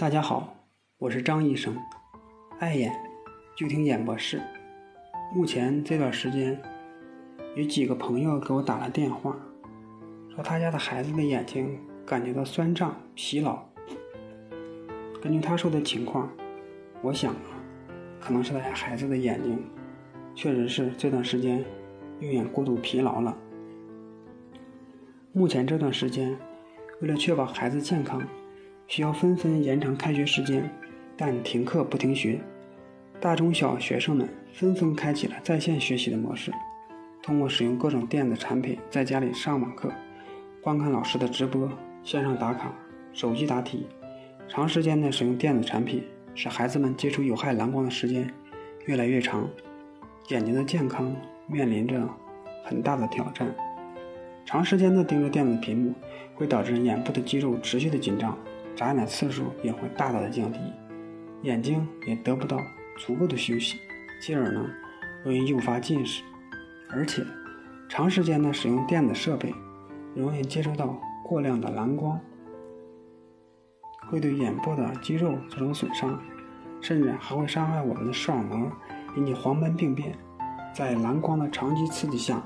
大家好，我是张医生，爱眼就听演播室。目前这段时间，有几个朋友给我打了电话，说他家的孩子的眼睛感觉到酸胀、疲劳。根据他说的情况，我想啊，可能是他家孩子的眼睛确实是这段时间用眼过度疲劳了。目前这段时间，为了确保孩子健康。需要纷纷延长开学时间，但停课不停学，大中小学生们纷纷开启了在线学习的模式，通过使用各种电子产品在家里上网课，观看老师的直播、线上打卡、手机答题，长时间的使用电子产品，使孩子们接触有害蓝光的时间越来越长，眼睛的健康面临着很大的挑战。长时间的盯着电子屏幕，会导致眼部的肌肉持续的紧张。眨眼次数也会大大的降低，眼睛也得不到足够的休息，进而呢，容易诱发近视。而且，长时间的使用电子设备，容易接收到过量的蓝光，会对眼部的肌肉造成损伤，甚至还会伤害我们的视网膜，引起黄斑病变。在蓝光的长期刺激下，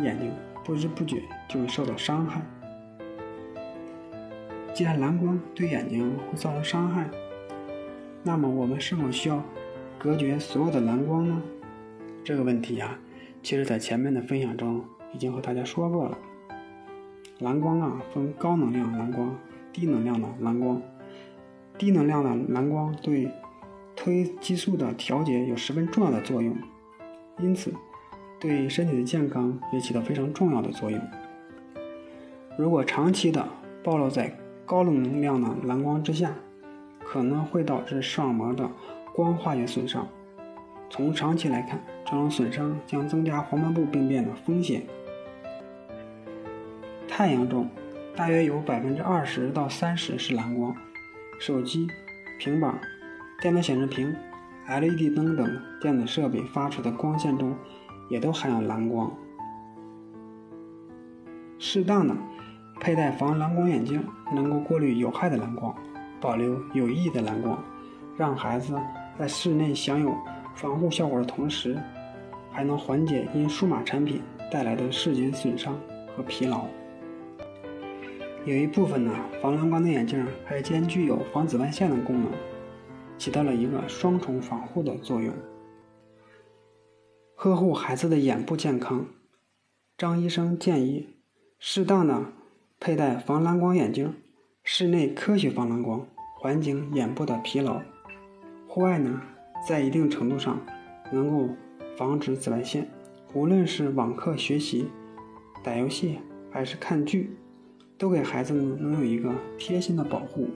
眼睛不知不觉就会受到伤害。既然蓝光对眼睛会造成伤害，那么我们是否需要隔绝所有的蓝光呢？这个问题呀，其实在前面的分享中已经和大家说过了。蓝光啊，分高能量蓝光、低能量的蓝光。低能量的蓝光对褪激素的调节有十分重要的作用，因此对身体的健康也起到非常重要的作用。如果长期的暴露在高能量的蓝光之下，可能会导致视网膜的光化学损伤。从长期来看，这种损伤将增加黄斑部病变的风险。太阳中大约有百分之二十到三十是蓝光，手机、平板、电脑显示屏、LED 灯等电子设备发出的光线中也都含有蓝光。适当的。佩戴防蓝光眼镜能够过滤有害的蓝光，保留有益的蓝光，让孩子在室内享有防护效果的同时，还能缓解因数码产品带来的视觉损伤和疲劳。有一部分呢，防蓝光的眼镜还兼具有防紫外线的功能，起到了一个双重防护的作用。呵护孩子的眼部健康，张医生建议适当的。佩戴防蓝光眼镜，室内科学防蓝光，缓解眼部的疲劳。户外呢，在一定程度上能够防止紫外线。无论是网课学习、打游戏还是看剧，都给孩子们能有一个贴心的保护。